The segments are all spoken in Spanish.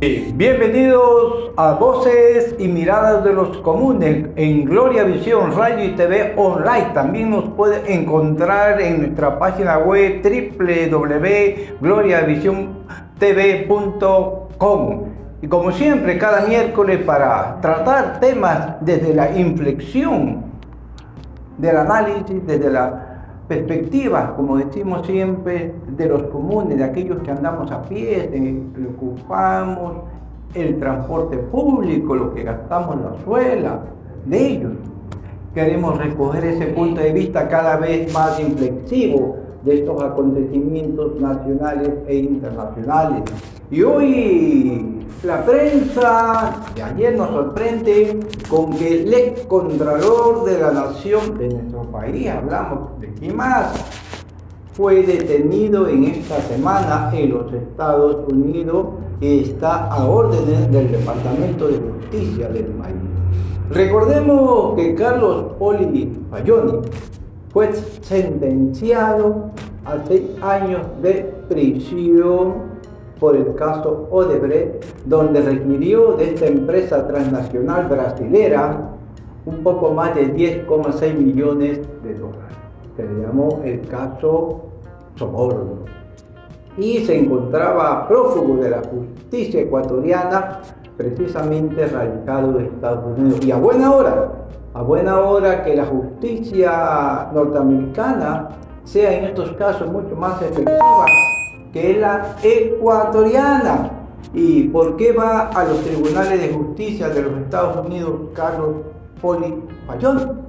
Bienvenidos a Voces y Miradas de los Comunes en Gloria Visión Radio y TV Online. También nos puede encontrar en nuestra página web www.gloriavisiontv.com. Y como siempre, cada miércoles para tratar temas desde la inflexión del análisis, desde la perspectiva, como decimos siempre, de los comunes, de aquellos que andamos a pie, de que ocupamos, el transporte público, lo que gastamos en la suela, de ellos. Queremos recoger ese punto de vista cada vez más inflexivo de estos acontecimientos nacionales e internacionales. Y hoy la prensa de ayer nos sorprende con que el ex contralor de la nación de nuestro país, hablamos de quién más, fue detenido en esta semana en los Estados Unidos y está a órdenes del Departamento de Justicia del país. Recordemos que Carlos Poli Fayoni fue sentenciado a seis años de prisión por el caso Odebrecht, donde requirió de esta empresa transnacional brasilera un poco más de 10,6 millones de dólares. Se le llamó el caso Soborno. Y se encontraba prófugo de la justicia ecuatoriana, precisamente radicado en Estados Unidos. Y a buena hora, a buena hora que la justicia norteamericana sea en estos casos mucho más efectiva que es la ecuatoriana. ¿Y por qué va a los tribunales de justicia de los Estados Unidos Carlos Poli Payón?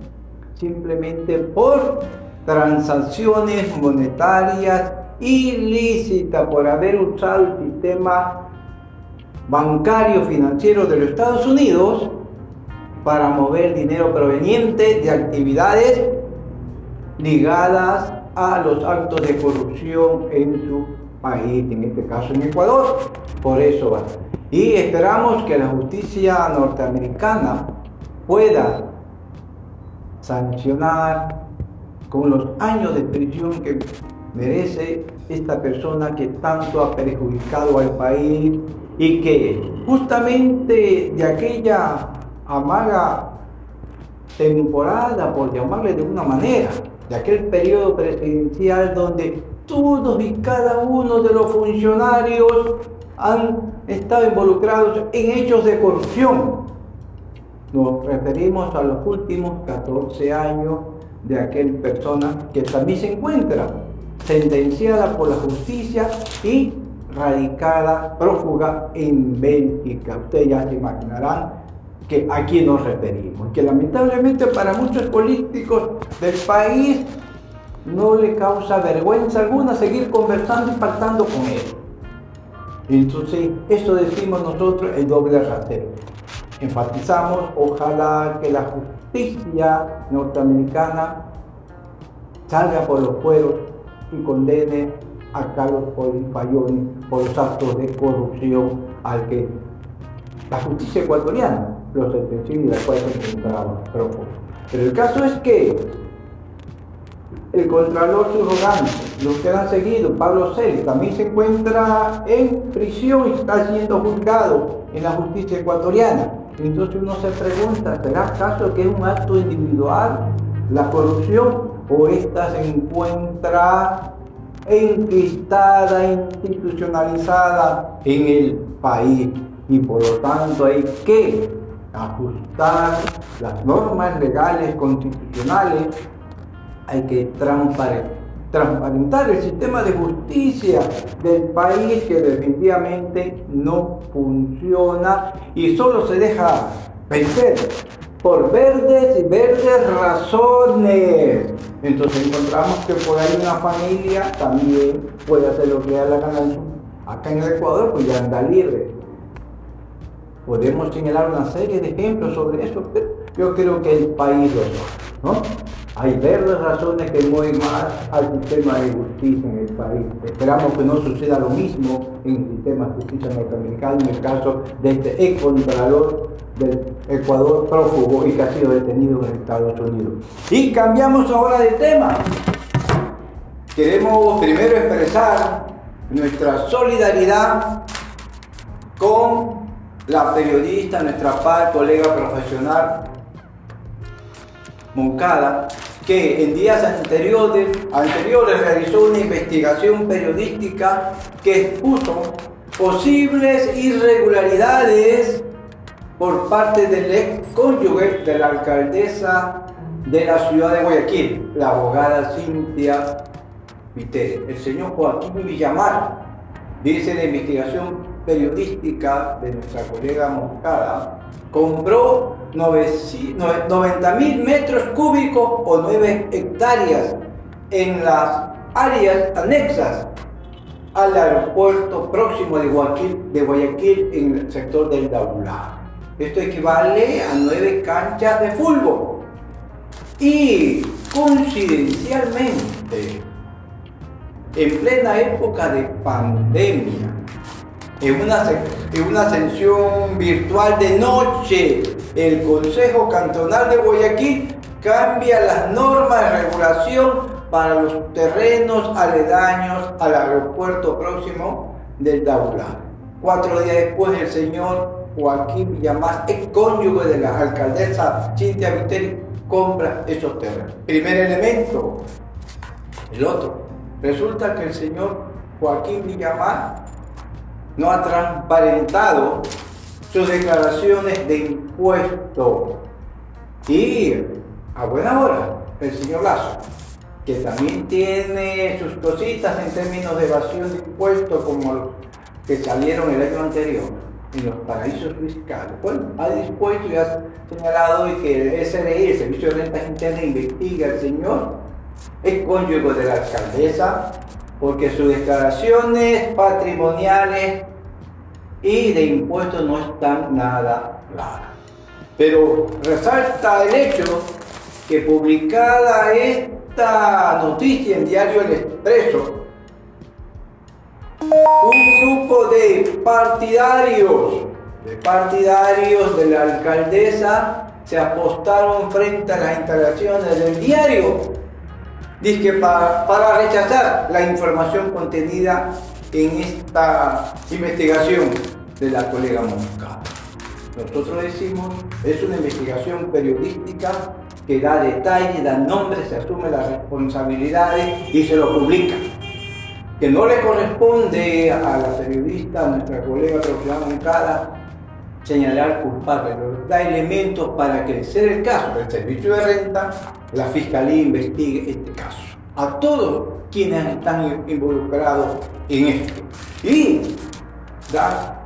Simplemente por transacciones monetarias ilícitas, por haber usado el sistema bancario financiero de los Estados Unidos para mover dinero proveniente de actividades ligadas a los actos de corrupción en su país, en este caso en Ecuador. Por eso va. Y esperamos que la justicia norteamericana pueda sancionar con los años de prisión que merece esta persona que tanto ha perjudicado al país y que justamente de aquella amaga temporada, por llamarle de una manera, de aquel periodo presidencial donde todos y cada uno de los funcionarios han estado involucrados en hechos de corrupción. Nos referimos a los últimos 14 años de aquel persona que también se encuentra sentenciada por la justicia y radicada, prófuga en Bélgica. Ustedes ya se imaginarán que a quién nos referimos. Que lamentablemente para muchos políticos del país no le causa vergüenza alguna seguir conversando y pactando con él. Entonces, eso decimos nosotros el doble rasero. Enfatizamos, ojalá que la justicia norteamericana salga por los fueros y condene a Carlos Payoni por los actos de corrupción al que la justicia ecuatoriana lo sentenció y la cual se encontraba Pero el caso es que el Contralor Subrogante, los que han seguido, Pablo Celis, también se encuentra en prisión y está siendo juzgado en la justicia ecuatoriana. Entonces uno se pregunta, ¿será acaso que es un acto individual la corrupción o esta se encuentra enquistada, institucionalizada en el país? Y por lo tanto hay que ajustar las normas legales constitucionales hay que transparentar el sistema de justicia del país que definitivamente no funciona y solo se deja vencer por verdes y verdes razones. Entonces encontramos que por ahí una familia también puede hacer lo que da la gana. Acá en el Ecuador pues ya anda libre. Podemos señalar una serie de ejemplos sobre eso, pero yo creo que el país lo ¿no? Hay verdes razones que mueven más al sistema de justicia en el país. Esperamos que no suceda lo mismo en el sistema de justicia norteamericano, en el caso de este ex contralor del Ecuador prófugo y que ha sido detenido en Estados Unidos. Y cambiamos ahora de tema. Queremos primero expresar nuestra solidaridad con la periodista, nuestra par, colega profesional, Moncada, que en días anteriores, realizó una investigación periodística que expuso posibles irregularidades por parte del ex cónyuge de la alcaldesa de la ciudad de Guayaquil, la abogada Cintia Viteri. El señor Joaquín Villamar dice la investigación periodística de nuestra colega Moscada, compró 90 mil metros cúbicos o 9 hectáreas en las áreas anexas al aeropuerto próximo de Guayaquil, en el sector del Daulá. Esto equivale a 9 canchas de fútbol. Y coincidencialmente, en plena época de pandemia, en una, en una virtual de noche, el Consejo Cantonal de Guayaquil cambia las normas de regulación para los terrenos aledaños al aeropuerto próximo del Daula. Cuatro días después, el señor Joaquín Villamás, ex cónyuge de la alcaldesa Cintia Viteri, compra esos terrenos. Primer elemento. El otro. Resulta que el señor Joaquín Villamás no ha transparentado sus declaraciones de impuestos. Y a buena hora, el señor Lazo, que también tiene sus cositas en términos de evasión de impuestos como los que salieron el año anterior en los paraísos fiscales. Bueno, ha dispuesto y ha señalado que el SRI, el Servicio de Rentas Internas, investiga al señor, es cónyuge de la alcaldesa, porque sus declaraciones patrimoniales y de impuestos no están nada claras. Pero resalta el hecho que publicada esta noticia en Diario El Expreso, un grupo de partidarios, de partidarios de la alcaldesa, se apostaron frente a las instalaciones del diario, dice para, para rechazar la información contenida en esta investigación de la colega Mosca. Nosotros decimos, es una investigación periodística que da detalles, da nombres, se asume las responsabilidades y se lo publica. Que no le corresponde a la periodista, a nuestra colega profesora Moncada, señalar culpables, da elementos para crecer el caso. El servicio de renta, la fiscalía investigue este caso. A todos quienes están involucrados en esto. Y da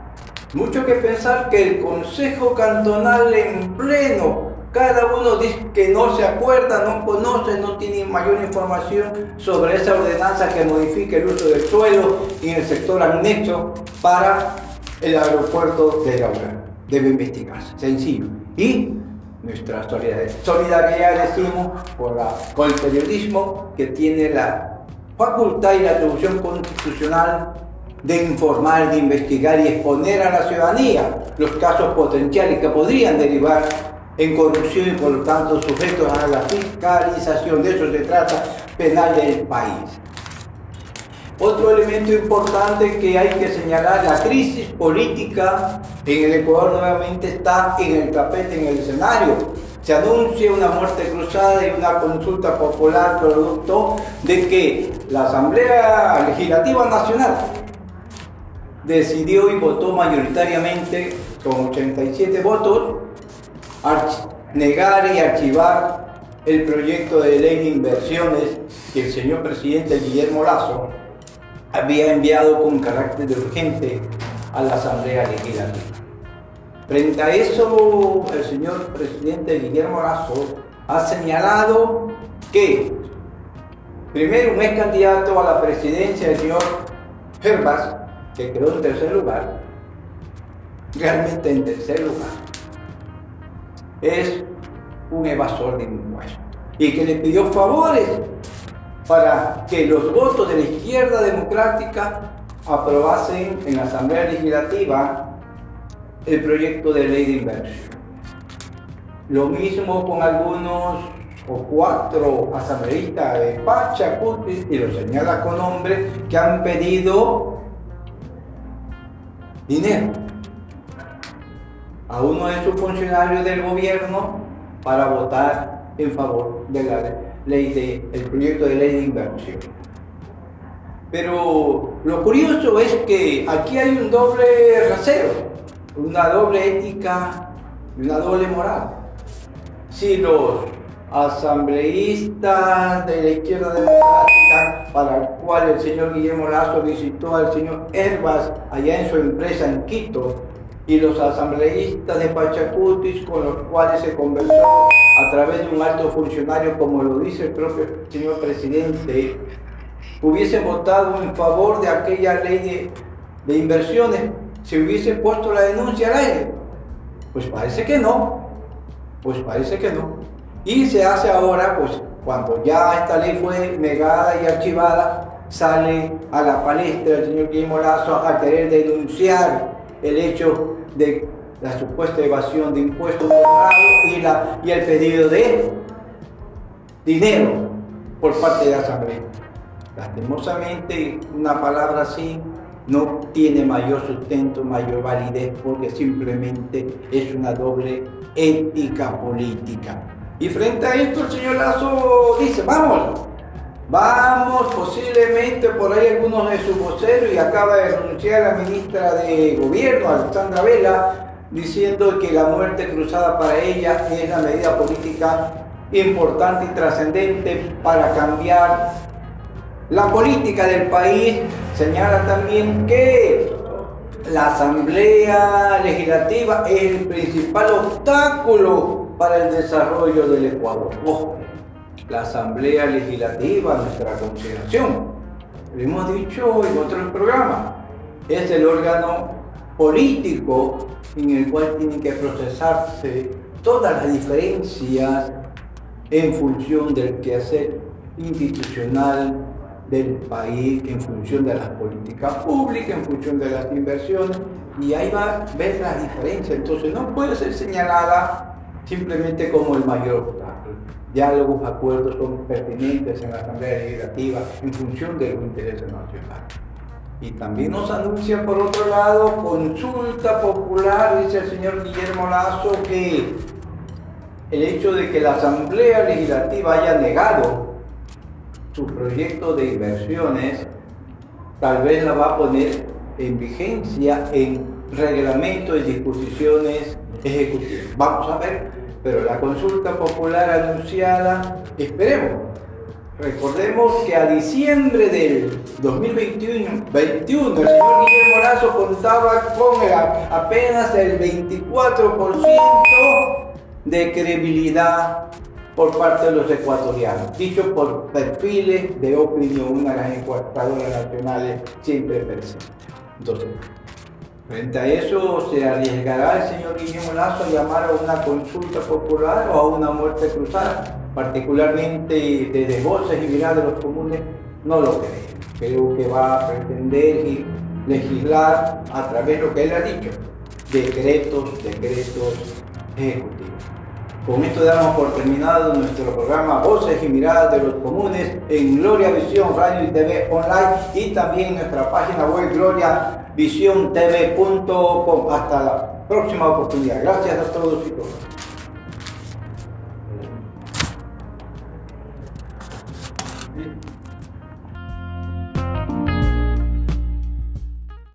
mucho que pensar que el Consejo Cantonal en pleno, cada uno dice que no se acuerda, no conoce, no tiene mayor información sobre esa ordenanza que modifica el uso del suelo en el sector anexo para el aeropuerto de Laura. Debe investigarse, sencillo. Y nuestra solidaridad, decimos, por con el periodismo que tiene la facultad y la atribución constitucional de informar, de investigar y exponer a la ciudadanía los casos potenciales que podrían derivar en corrupción y por lo tanto sujetos a la fiscalización. De eso se trata penal del país. Otro elemento importante que hay que señalar, la crisis política en el Ecuador nuevamente está en el tapete, en el escenario. Se anuncia una muerte cruzada y una consulta popular producto de que la Asamblea Legislativa Nacional decidió y votó mayoritariamente con 87 votos negar y archivar el proyecto de ley de inversiones que el señor presidente Guillermo Lazo había enviado con carácter urgente a la Asamblea Legislativa. Frente a eso, el señor presidente Guillermo Lazo ha señalado que, primero, un ex candidato a la presidencia, el señor Herbas, que quedó en tercer lugar, realmente en tercer lugar, es un evasor de impuestos y que le pidió favores para que los votos de la izquierda democrática aprobasen en la Asamblea Legislativa el proyecto de ley de inversión. Lo mismo con algunos o cuatro asambleístas de Pachacuti, y lo señala con nombre, que han pedido dinero a uno de sus funcionarios del gobierno para votar en favor de la ley de, el proyecto de ley de inversión. Pero lo curioso es que aquí hay un doble rasero, una doble ética y una doble moral. Si los asambleístas de la izquierda democrática, para el cual el señor Guillermo Lazo visitó al señor Herbas allá en su empresa en Quito, y los asambleístas de Pachacutis con los cuales se conversó a través de un alto funcionario, como lo dice el propio señor presidente, hubiesen votado en favor de aquella ley de, inversiones, se hubiese puesto la denuncia al aire. Pues parece que no, pues parece que no. Y se hace ahora, pues cuando ya esta ley fue negada y archivada, sale a la palestra el señor Guillermo Lazo a querer denunciar el hecho de la supuesta evasión de impuestos y, la, y el pedido de dinero por parte de la Asamblea. Lastimosamente, una palabra así no tiene mayor sustento, mayor validez, porque simplemente es una doble ética política. Y frente a esto el señor Lazo dice, vamos, Vamos, posiblemente por ahí algunos de sus voceros, y acaba de renunciar la ministra de Gobierno, Alexandra Vela, diciendo que la muerte cruzada para ella es la medida política importante y trascendente para cambiar la política del país. Señala también que la Asamblea Legislativa es el principal obstáculo para el desarrollo del Ecuador la Asamblea Legislativa, nuestra consideración. Lo hemos dicho en otros programas, es el órgano político en el cual tienen que procesarse todas las diferencias en función del quehacer institucional del país, en función de las políticas públicas, en función de las inversiones, y ahí va a ver las diferencias. Entonces no puede ser señalada simplemente como el mayor obstáculo diálogos, acuerdos son pertinentes en la Asamblea Legislativa en función de los intereses nacionales. Y también nos anuncia por otro lado consulta popular, dice el señor Guillermo Lazo, que el hecho de que la Asamblea Legislativa haya negado su proyecto de inversiones, tal vez la va a poner en vigencia en reglamento y disposiciones ejecutivas. Vamos a ver pero la consulta popular anunciada, esperemos, recordemos que a diciembre del 2021, 21, el señor Guillermo Lazo contaba con apenas el 24% de credibilidad por parte de los ecuatorianos, dicho por perfiles de opinión, una de las encuestadoras nacionales siempre presentes. Entonces, Frente a eso, ¿se arriesgará el señor Guillermo Lazo a llamar a una consulta popular o a una muerte cruzada? Particularmente desde voces y miradas de los comunes, no lo creo. Creo que va a pretender legislar a través de lo que él ha dicho, decretos, decretos ejecutivos. Con esto damos por terminado nuestro programa Voces y Miradas de los Comunes en Gloria Visión Radio y TV Online y también nuestra página web Gloria visiontv.com. Hasta la próxima oportunidad. Gracias a todos y todas.